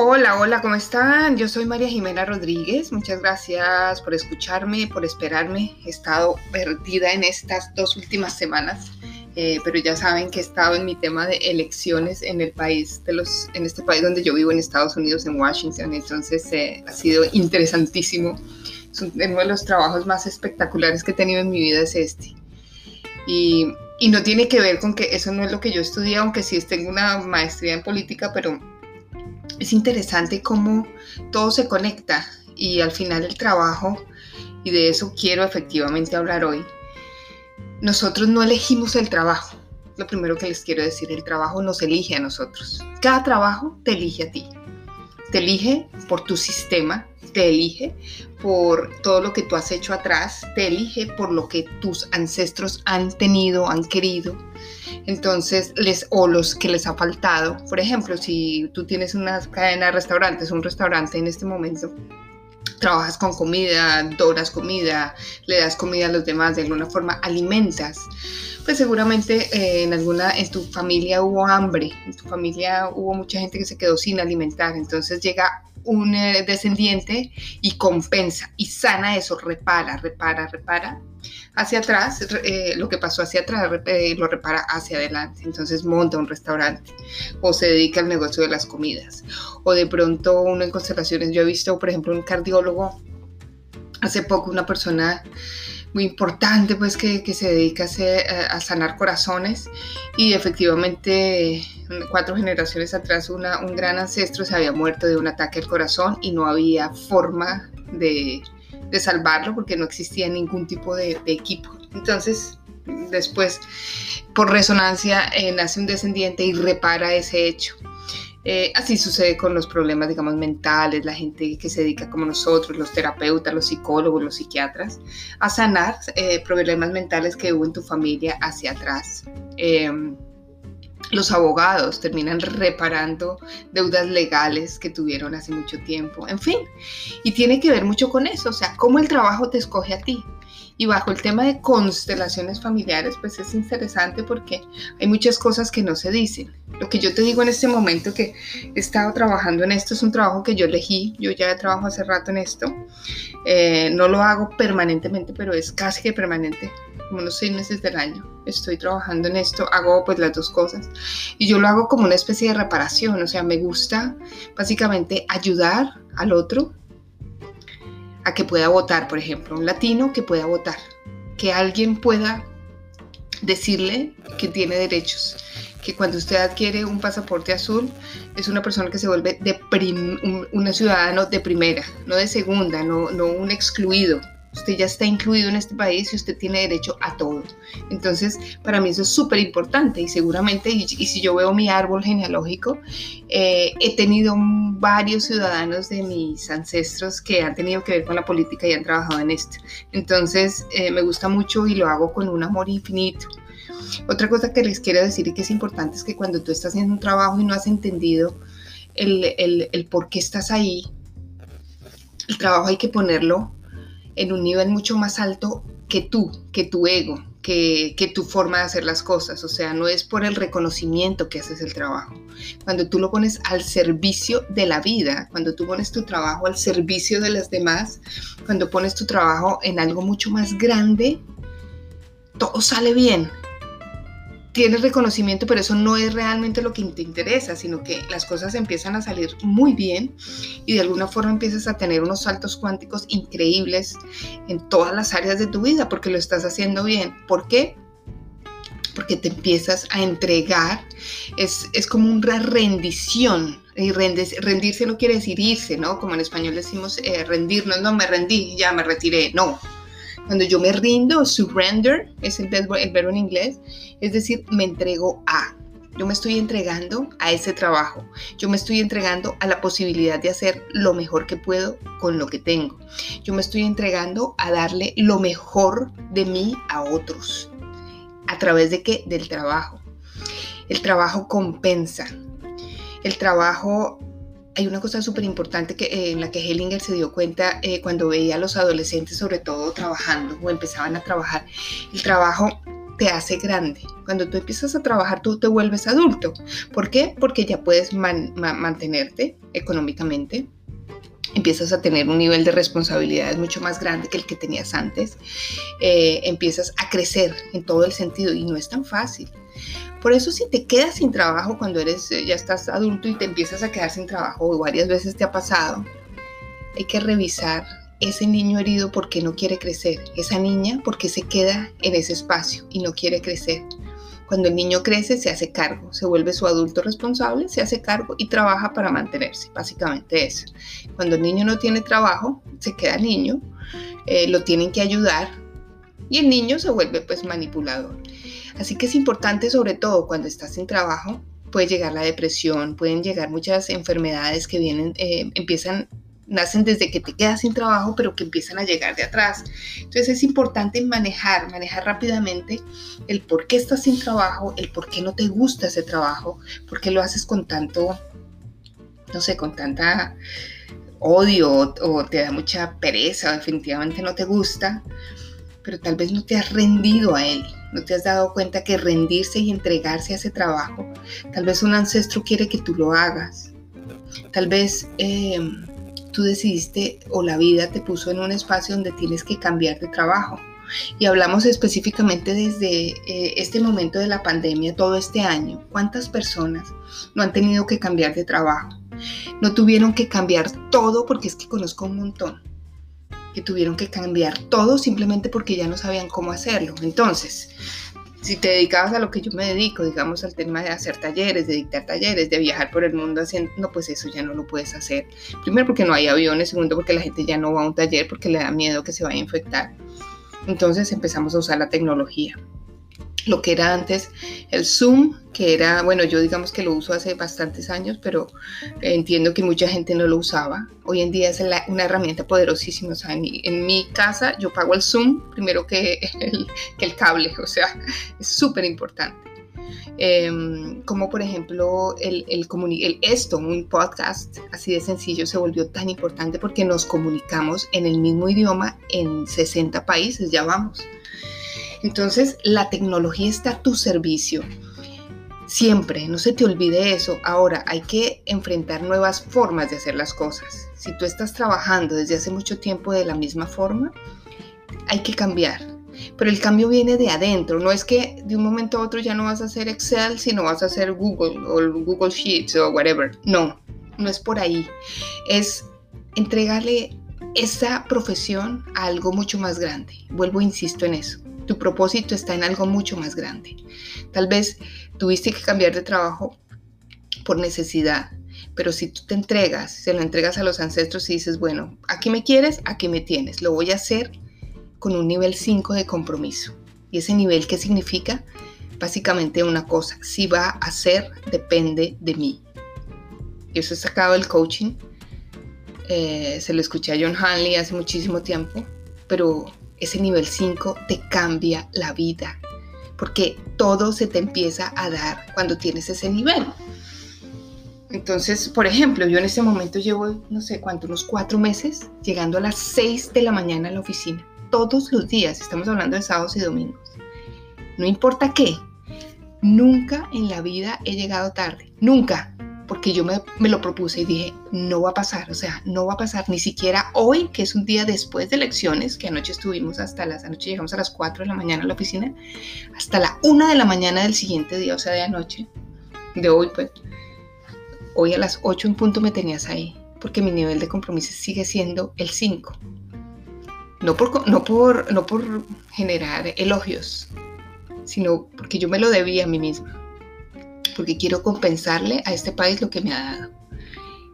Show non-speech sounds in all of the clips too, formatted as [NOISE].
Hola, hola, ¿cómo están? Yo soy María Jimena Rodríguez. Muchas gracias por escucharme, por esperarme. He estado perdida en estas dos últimas semanas, eh, pero ya saben que he estado en mi tema de elecciones en el país, de los, en este país donde yo vivo, en Estados Unidos, en Washington. Entonces eh, ha sido interesantísimo. uno de los trabajos más espectaculares que he tenido en mi vida es este. Y, y no tiene que ver con que eso no es lo que yo estudié, aunque sí tengo una maestría en política, pero es interesante cómo todo se conecta y al final el trabajo, y de eso quiero efectivamente hablar hoy, nosotros no elegimos el trabajo. Lo primero que les quiero decir, el trabajo nos elige a nosotros. Cada trabajo te elige a ti. Te elige por tu sistema, te elige por todo lo que tú has hecho atrás, te elige por lo que tus ancestros han tenido, han querido. Entonces, les, o los que les ha faltado. Por ejemplo, si tú tienes una cadena de restaurantes, un restaurante en este momento, trabajas con comida, doras comida, le das comida a los demás, de alguna forma alimentas, pues seguramente eh, en alguna, en tu familia hubo hambre, en tu familia hubo mucha gente que se quedó sin alimentar, entonces llega un eh, descendiente y compensa y sana eso, repara, repara, repara. Hacia atrás, eh, lo que pasó hacia atrás eh, lo repara hacia adelante. Entonces monta un restaurante o se dedica al negocio de las comidas. O de pronto uno en constelaciones, yo he visto, por ejemplo, un cardiólogo, hace poco una persona muy importante pues que, se dedica a, sanar corazones y efectivamente cuatro generaciones atrás un gran ancestro se había muerto de un ataque al corazón y no había forma de, salvarlo porque no existía ningún tipo de, equipo. Entonces después por resonancia eh, nace un descendiente y repara ese hecho. Eh, así sucede con los problemas, digamos, mentales, la gente que se dedica como nosotros, los terapeutas, los psicólogos, los psiquiatras, a sanar eh, problemas mentales que hubo en tu familia hacia atrás. Em, los abogados terminan reparando deudas legales que tuvieron hace mucho tiempo, en fin, y tiene que ver mucho con eso, o sea, cómo el trabajo te escoge a ti. Y bajo el tema de constelaciones familiares, pues es interesante porque hay muchas cosas que no se dicen. Lo que yo te digo en este momento que he estado trabajando en esto es un trabajo que yo elegí, yo ya trabajo hace rato en esto. Eh, no lo hago permanentemente, pero es casi que permanente, como unos seis meses del año. Estoy trabajando en esto, hago pues las dos cosas. Y yo lo hago como una especie de reparación, o sea, me gusta básicamente ayudar al otro a que pueda votar, por ejemplo, un latino que pueda votar, que alguien pueda decirle que tiene derechos, que cuando usted adquiere un pasaporte azul es una persona que se vuelve de un, ciudadano de primera, no de segunda, no, no un excluido, Usted ya está incluido en este país y usted tiene derecho a todo. Entonces, para mí eso es súper importante y seguramente, y, si yo veo mi árbol genealógico, eh, he tenido varios ciudadanos de mis ancestros que han tenido que ver con la política y han trabajado en esto. Entonces, eh, me gusta mucho y lo hago con un amor infinito. Otra cosa que les quiero decir y que es importante es que cuando tú estás haciendo un trabajo y no has entendido el, el, el por qué estás ahí, el trabajo hay que ponerlo en un nivel mucho más alto que tú, que tu ego, que, tu forma de hacer las cosas. O sea, no es por el reconocimiento que haces el trabajo. Cuando tú lo pones al servicio de la vida, cuando tú pones tu trabajo al servicio de las demás, cuando pones tu trabajo en algo mucho más grande, todo sale bien tienes reconocimiento, pero eso no es realmente lo que te interesa, sino que las cosas empiezan a salir muy bien y de alguna forma empiezas a tener unos saltos cuánticos increíbles en todas las áreas de tu vida porque lo estás haciendo bien. ¿Por qué? Porque te empiezas a entregar, es, es como una rendición. Y rendirse no quiere decir irse, ¿no? Como en español decimos eh, rendirnos, no me rendí, ya me retiré, no cuando yo me rindo, surrender es el verbo, en inglés, es decir, me entrego a. Yo me estoy entregando a ese trabajo. Yo me estoy entregando a la posibilidad de hacer lo mejor que puedo con lo que tengo. Yo me estoy entregando a darle lo mejor de mí a otros. ¿A través de qué? Del trabajo. El trabajo compensa. El trabajo hay una cosa súper importante que, eh, en la que Hellinger se dio cuenta eh, cuando veía a los adolescentes, sobre todo trabajando o empezaban a trabajar. El trabajo te hace grande. Cuando tú empiezas a trabajar, tú te vuelves adulto. ¿Por qué? Porque ya puedes mantenerte económicamente, empiezas a tener un nivel de responsabilidades mucho más grande que el que tenías antes, eh, empiezas a crecer en todo el sentido y no es tan fácil. Por eso si te quedas sin trabajo cuando eres, eh, ya estás adulto y te empiezas a quedar sin trabajo, o varias veces te ha pasado, hay que revisar ese niño herido porque no quiere crecer, esa niña porque se queda en ese espacio y no quiere crecer. Cuando el niño crece, se hace cargo, se vuelve su adulto responsable, se hace cargo y trabaja para mantenerse. Básicamente eso. Cuando el niño no tiene trabajo, se queda niño, eh, lo tienen que ayudar y el niño se vuelve pues manipulador. Así que es importante, sobre todo cuando estás sin trabajo, puede llegar la depresión, pueden llegar muchas enfermedades que vienen, eh, empiezan nacen desde que te quedas sin trabajo, pero que empiezan a llegar de atrás. Entonces es importante manejar, manejar rápidamente el por qué estás sin trabajo, el por qué no te gusta ese trabajo, por qué lo haces con tanto, no sé, con tanta odio o, te da mucha pereza o definitivamente no te gusta, pero tal vez no te has rendido a él, no te has dado cuenta que rendirse y entregarse a ese trabajo, tal vez un ancestro quiere que tú lo hagas, tal vez... Eh, tú decidiste o la vida te puso en un espacio donde tienes que cambiar de trabajo. Y hablamos específicamente desde eh, este momento de la pandemia, todo este año. ¿Cuántas personas no han tenido que cambiar de trabajo? No tuvieron que cambiar todo porque es que conozco un montón que tuvieron que cambiar todo simplemente porque ya no sabían cómo hacerlo. Entonces, si te dedicabas a lo que yo me dedico, digamos al tema de hacer talleres, de dictar talleres, de viajar por el mundo haciendo, no, pues eso ya no lo puedes hacer. Primero porque no hay aviones, segundo porque la gente ya no va a un taller porque le da miedo que se vaya a infectar. Entonces empezamos a usar la tecnología lo que era antes el Zoom, que era, bueno, yo digamos que lo uso hace bastantes años, pero entiendo que mucha gente no lo usaba. Hoy en día es una herramienta poderosísima. O sea, en mi, casa yo pago el Zoom primero que [LAUGHS] el, que el cable, o sea, es súper importante. Em, como por ejemplo el, el, esto, un podcast así de sencillo se volvió tan importante porque nos comunicamos en el mismo idioma en 60 países, ya vamos. Entonces, la tecnología está a tu servicio. Siempre, no se te olvide eso. Ahora, hay que enfrentar nuevas formas de hacer las cosas. Si tú estás trabajando desde hace mucho tiempo de la misma forma, hay que cambiar. Pero el cambio viene de adentro. No es que de un momento a otro ya no vas a hacer Excel, sino vas a hacer Google o Google Sheets o whatever. No, no es por ahí. Es entregarle esa profesión a algo mucho más grande. Vuelvo, insisto en eso. Tu propósito está en algo mucho más grande. Tal vez tuviste que cambiar de trabajo por necesidad, pero si tú te entregas, se lo entregas a los ancestros y dices, bueno, aquí me quieres, aquí me tienes, lo voy a hacer con un nivel 5 de compromiso. ¿Y ese nivel qué significa? Básicamente una cosa, si va a ser, depende de mí. Y eso he sacado del coaching. Eh, se lo escuché a John Hanley hace muchísimo tiempo, pero ese nivel 5 te cambia la vida, porque todo se te empieza a dar cuando tienes ese nivel. Entonces, por ejemplo, yo en este momento llevo, no sé cuánto, unos cuatro meses, llegando a las 6 de la mañana a la oficina, todos los días, estamos hablando de sábados y domingos. No importa qué, nunca en la vida he llegado tarde, nunca porque yo me, lo propuse y dije, no va a pasar, o sea, no va a pasar ni siquiera hoy, que es un día después de elecciones, que anoche estuvimos hasta las, anoche llegamos a las 4 de la mañana a la oficina, hasta la 1 de la mañana del siguiente día, o sea, de anoche, de hoy, pues, hoy a las 8 en punto me tenías ahí, porque mi nivel de compromiso sigue siendo el 5. No por, no, por, no por generar elogios, sino porque yo me lo debía a mí misma porque quiero compensarle a este país lo que me ha dado.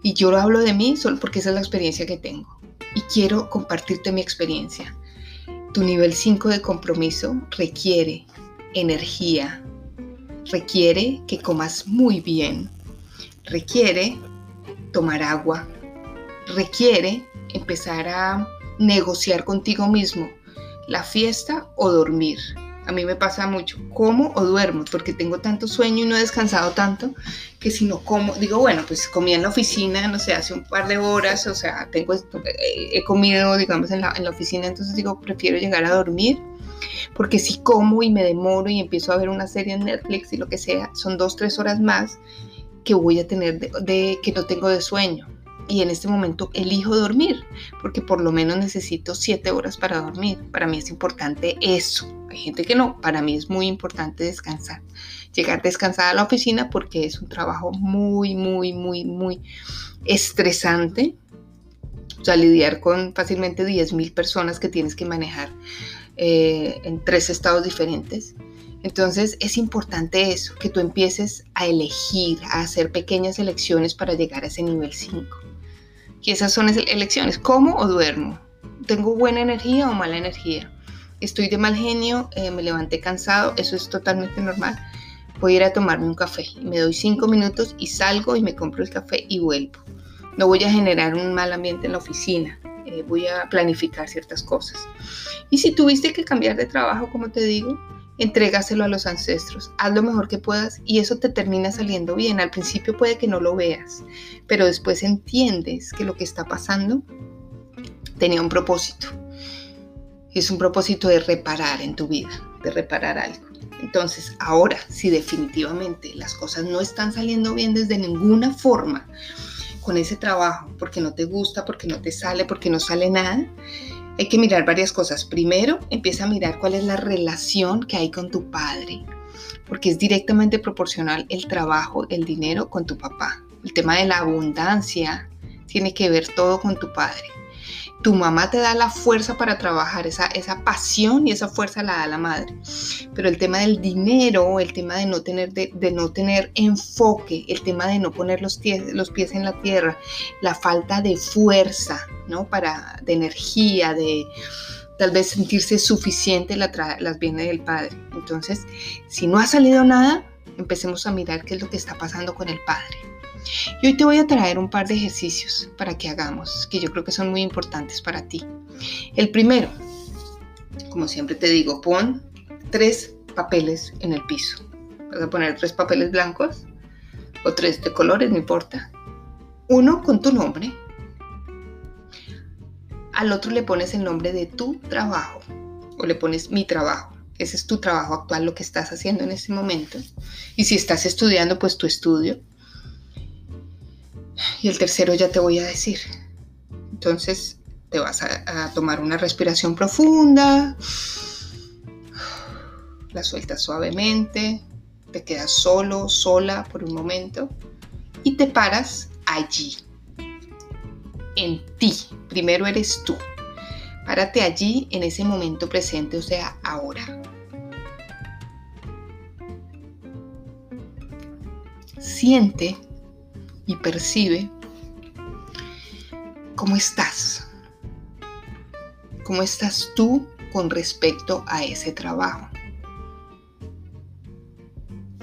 Y yo lo hablo de mí solo porque esa es la experiencia que tengo. Y quiero compartirte mi experiencia. Tu nivel 5 de compromiso requiere energía, requiere que comas muy bien, requiere tomar agua, requiere empezar a negociar contigo mismo la fiesta o dormir, a mí me pasa mucho, como o duermo, porque tengo tanto sueño y no he descansado tanto, que si no como, digo, bueno, pues comí en la oficina, no sé, hace un par de horas, o sea, tengo, he comido, digamos, en la, en la oficina, entonces digo, prefiero llegar a dormir, porque si como y me demoro y empiezo a ver una serie en Netflix y lo que sea, son dos, tres horas más que voy a tener de, que no tengo de sueño. Y en este momento elijo dormir, porque por lo menos necesito siete horas para dormir. Para mí es importante eso. Hay gente que no, para mí es muy importante descansar. Llegar descansada a la oficina porque es un trabajo muy, muy, muy, muy estresante. O sea, lidiar con fácilmente 10.000 personas que tienes que manejar eh, en tres estados diferentes. Entonces es importante eso, que tú empieces a elegir, a hacer pequeñas elecciones para llegar a ese nivel 5. Y esas son elecciones, ¿como o duermo? ¿Tengo buena energía o mala energía? Estoy de mal genio, eh, me levanté cansado, eso es totalmente normal. Voy a ir a tomarme un café. Me doy cinco minutos y salgo y me compro el café y vuelvo. No voy a generar un mal ambiente en la oficina. Eh, voy a planificar ciertas cosas. Y si tuviste que cambiar de trabajo, como te digo, entrégaselo a los ancestros, haz lo mejor que puedas y eso te termina saliendo bien. Al principio puede que no lo veas, pero después entiendes que lo que está pasando tenía un propósito. Es un propósito de reparar en tu vida, de reparar algo. Entonces, ahora, si definitivamente las cosas no están saliendo bien desde ninguna forma con ese trabajo, porque no te gusta, porque no te sale, porque no sale nada, hay que mirar varias cosas. Primero, empieza a mirar cuál es la relación que hay con tu padre, porque es directamente proporcional el trabajo, el dinero con tu papá. El tema de la abundancia tiene que ver todo con tu padre tu mamá te da la fuerza para trabajar, esa, esa pasión y esa fuerza la da la madre. Pero el tema del dinero, el tema de no tener, de, no tener enfoque, el tema de no poner los, los pies en la tierra, la falta de fuerza, ¿no? Para, de energía, de tal vez sentirse suficiente, la las viene del padre. Entonces, si no ha salido nada, empecemos a mirar qué es lo que está pasando con el padre. Y hoy te voy a traer un par de ejercicios para que hagamos, que yo creo que son muy importantes para ti. El primero, como siempre te digo, pon tres papeles en el piso. Vas a poner tres papeles blancos o tres de colores, no importa. Uno con tu nombre. Al otro le pones el nombre de tu trabajo o le pones mi trabajo. Ese es tu trabajo actual, lo que estás haciendo en este momento. Y si estás estudiando, pues tu estudio. Y el tercero ya te voy a decir. Entonces te vas a, tomar una respiración profunda, la sueltas suavemente, te quedas solo, sola por un momento y te paras allí, en ti. Primero eres tú. Párate allí en ese momento presente, o sea, ahora. Siente y percibe cómo estás. ¿Cómo estás tú con respecto a ese trabajo?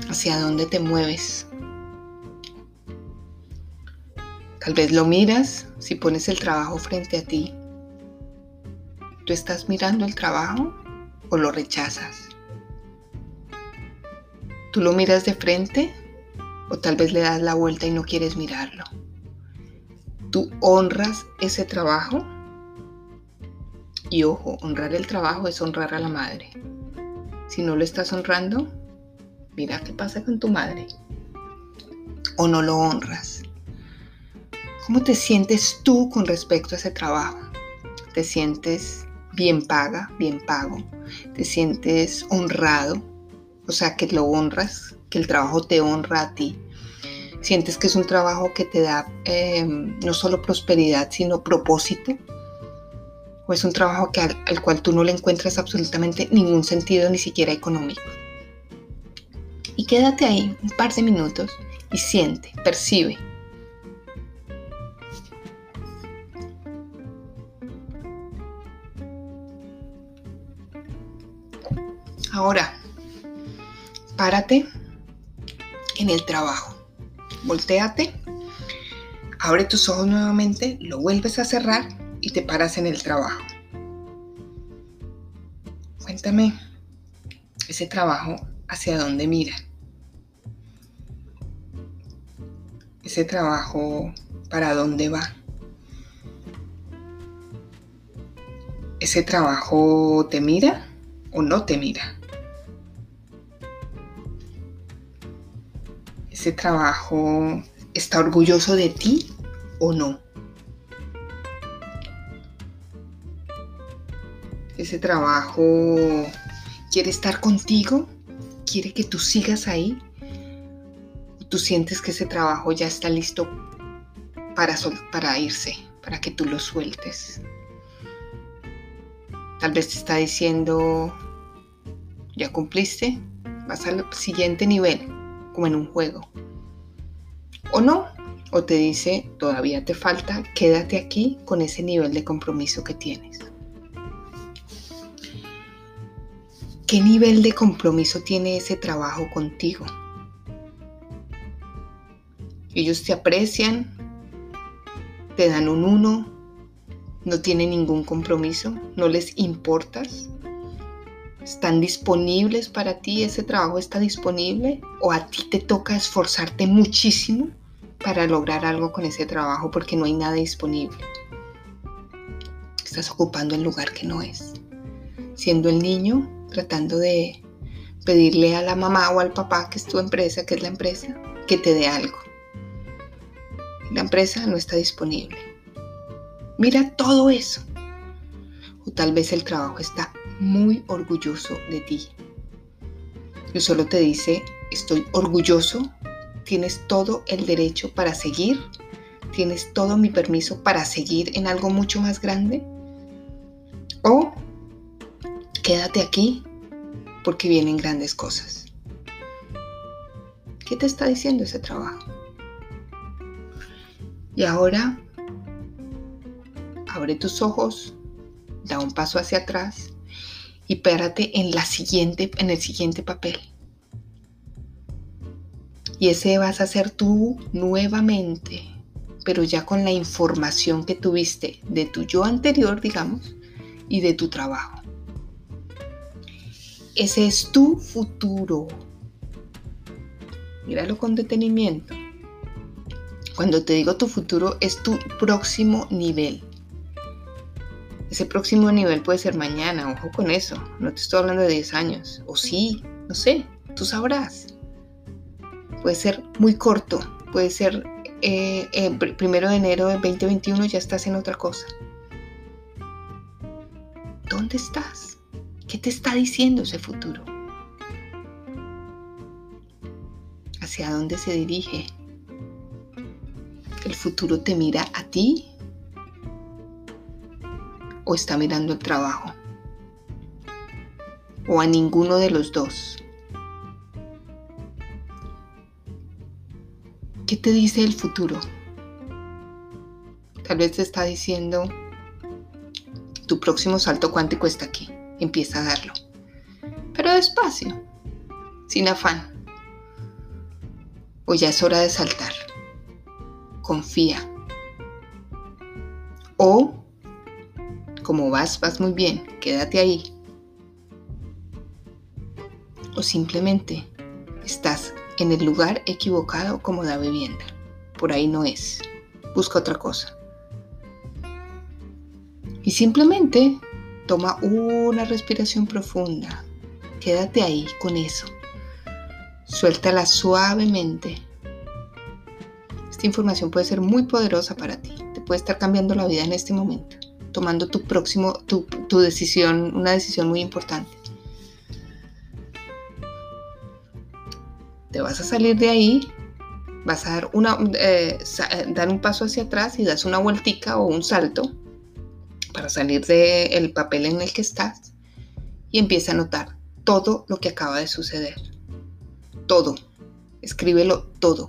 ¿Hacia dónde te mueves? Tal vez lo miras si pones el trabajo frente a ti. ¿Tú estás mirando el trabajo o lo rechazas? ¿Tú lo miras de frente o tal vez le das la vuelta y no quieres mirarlo. Tú honras ese trabajo y ojo, honrar el trabajo es honrar a la madre. Si no lo estás honrando, mira qué pasa con tu madre. O no lo honras. ¿Cómo te sientes tú con respecto a ese trabajo? ¿Te sientes bien paga, bien pago? ¿Te sientes honrado? O sea, que lo honras, que el trabajo te honra a ti. Sientes que es un trabajo que te da eh, no solo prosperidad, sino propósito. O es un trabajo que al, cual tú no le encuentras absolutamente ningún sentido, ni siquiera económico. Y quédate ahí un par de minutos y siente, percibe. Ahora, párate en el trabajo. Voltéate, abre tus ojos nuevamente, lo vuelves a cerrar y te paras en el trabajo. Cuéntame ese trabajo hacia dónde mira. Ese trabajo para dónde va. ¿Ese trabajo te mira o no te mira? ese trabajo está orgulloso de ti o no. Ese trabajo quiere estar contigo, quiere que tú sigas ahí. Tú sientes que ese trabajo ya está listo para, para irse, para que tú lo sueltes. Tal vez te está diciendo, ya cumpliste, vas al siguiente nivel como en un juego. O no, o te dice, todavía te falta, quédate aquí con ese nivel de compromiso que tienes. ¿Qué nivel de compromiso tiene ese trabajo contigo? Ellos te aprecian, te dan un uno, no tienen ningún compromiso, no les importas, están disponibles para ti, ese trabajo está disponible o a ti te toca esforzarte muchísimo para lograr algo con ese trabajo porque no hay nada disponible. Estás ocupando el lugar que no es. Siendo el niño, tratando de pedirle a la mamá o al papá, que es tu empresa, que es la empresa, que te dé algo. La empresa no está disponible. Mira todo eso. O tal vez el trabajo está muy orgulloso de ti. Y solo te dice, estoy orgulloso tienes todo el derecho para seguir, tienes todo mi permiso para seguir en algo mucho más grande. O quédate aquí porque vienen grandes cosas. ¿Qué te está diciendo ese trabajo? Y ahora abre tus ojos, da un paso hacia atrás y párate en la siguiente en el siguiente papel. Y ese vas a ser tú nuevamente, pero ya con la información que tuviste de tu yo anterior, digamos, y de tu trabajo. Ese es tu futuro. Míralo con detenimiento. Cuando te digo tu futuro, es tu próximo nivel. Ese próximo nivel puede ser mañana, ojo con eso. No te estoy hablando de 10 años. O sí, no sé, tú sabrás puede ser muy corto, puede ser eh, eh primero de enero de 2021 ya estás en otra cosa. ¿Dónde estás? ¿Qué te está diciendo ese futuro? ¿Hacia dónde se dirige? ¿El futuro te mira a ti o está mirando el trabajo? ¿O a ninguno de los dos? ¿Qué te dice el futuro? Tal vez te está diciendo, tu próximo salto cuántico está aquí, empieza a darlo. Pero despacio, sin afán. O ya es hora de saltar. Confía. O, como vas, vas muy bien, quédate ahí. O simplemente estás en el lugar equivocado como da vivienda. Por ahí no es. Busca otra cosa. Y simplemente toma una respiración profunda. Quédate ahí con eso. Suéltala suavemente. Esta información puede ser muy poderosa para ti. Te puede estar cambiando la vida en este momento. Tomando tu próximo, tu, tu decisión, una decisión muy importante. te vas a salir de ahí, vas a dar, una, eh, eh, dar un paso hacia atrás y das una vueltica o un salto para salir del papel en el que estás y empieza a notar todo lo que acaba de suceder. Todo. Escríbelo todo.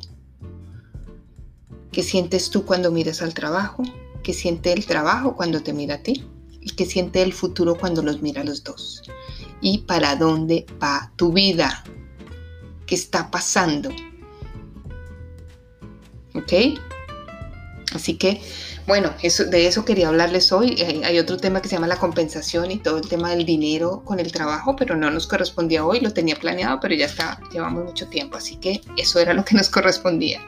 ¿Qué sientes tú cuando miras al trabajo? ¿Qué siente el trabajo cuando te mira a ti? ¿Y qué siente el futuro cuando los mira a los dos? ¿Y para dónde va tu vida? está pasando. ¿Ok? Así que, bueno, eso, de eso quería hablarles hoy. Eh, hay otro tema que se llama la compensación y todo el tema del dinero con el trabajo, pero no nos correspondía hoy, lo tenía planeado, pero ya está, llevamos mucho tiempo, así que eso era lo que nos correspondía.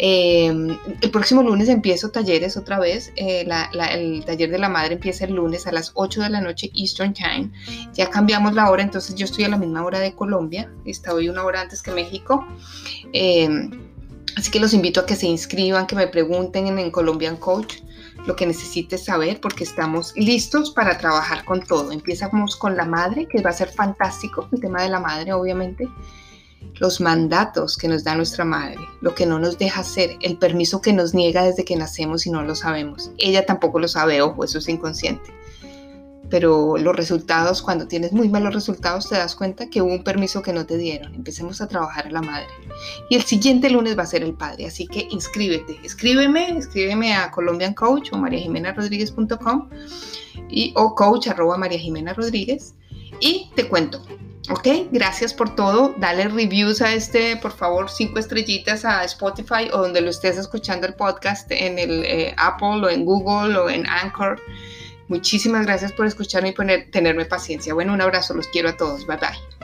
Em, el próximo lunes empiezo talleres otra vez. Eh, el taller de la madre empieza el lunes a las 8 de la noche Eastern Time. Ya cambiamos la hora, entonces yo estoy a la misma hora de Colombia. Estoy una hora antes que México. Em, así que los invito a que se inscriban, que me pregunten en, en Colombian Coach. lo que necesites saber porque estamos listos para trabajar con todo. Empezamos con la madre, que va a ser fantástico, el tema de la madre, obviamente. Los mandatos que nos da nuestra madre, lo que no nos deja hacer, el permiso que nos niega desde que nacemos y no lo sabemos. Ella tampoco lo sabe, ojo, eso es inconsciente pero los resultados, cuando tienes muy malos resultados, te das cuenta que hubo un permiso que no te dieron. Empecemos a trabajar a la madre. Y el siguiente lunes va a ser el padre, así que inscríbete. Escríbeme, escríbeme a Colombian Coach o mariajimenarodríguez.com y o coach arroba María Jimena Rodríguez y te cuento. Ok, gracias por todo. Dale reviews a este, por favor, cinco estrellitas a Spotify o donde lo estés escuchando el podcast, en el eh, Apple o en Google o en Anchor. Muchísimas gracias por escucharme y poner, tenerme paciencia. Bueno, un abrazo, los quiero a todos. Bye bye.